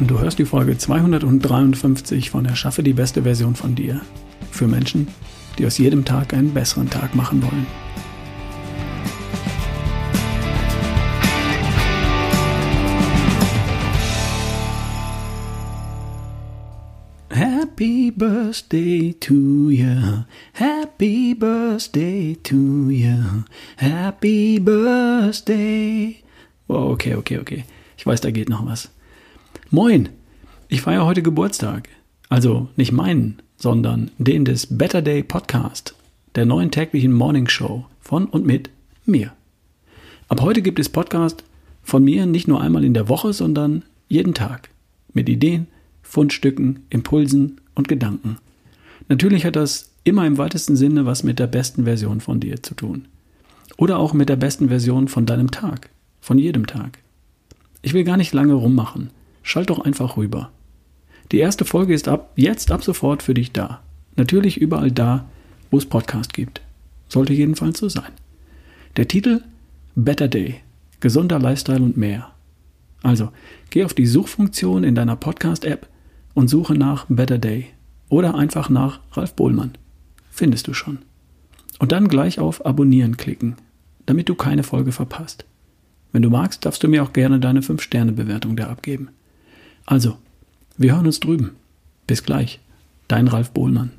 Du hörst die Folge 253 von Erschaffe die beste Version von dir. Für Menschen, die aus jedem Tag einen besseren Tag machen wollen. Happy Birthday to you. Happy Birthday to you. Happy Birthday. Oh, okay, okay, okay. Ich weiß, da geht noch was. Moin, ich feiere heute Geburtstag. Also nicht meinen, sondern den des Better Day Podcast, der neuen täglichen Morning Show von und mit mir. Ab heute gibt es Podcast von mir nicht nur einmal in der Woche, sondern jeden Tag. Mit Ideen, Fundstücken, Impulsen und Gedanken. Natürlich hat das immer im weitesten Sinne was mit der besten Version von dir zu tun. Oder auch mit der besten Version von deinem Tag, von jedem Tag. Ich will gar nicht lange rummachen. Schalt doch einfach rüber. Die erste Folge ist ab jetzt ab sofort für dich da. Natürlich überall da, wo es Podcast gibt. Sollte jedenfalls so sein. Der Titel Better Day. Gesunder Lifestyle und mehr. Also, geh auf die Suchfunktion in deiner Podcast-App und suche nach Better Day oder einfach nach Ralf Bohlmann. Findest du schon. Und dann gleich auf Abonnieren klicken, damit du keine Folge verpasst. Wenn du magst, darfst du mir auch gerne deine 5-Sterne-Bewertung da abgeben. Also, wir hören uns drüben. Bis gleich. Dein Ralf Bohlmann.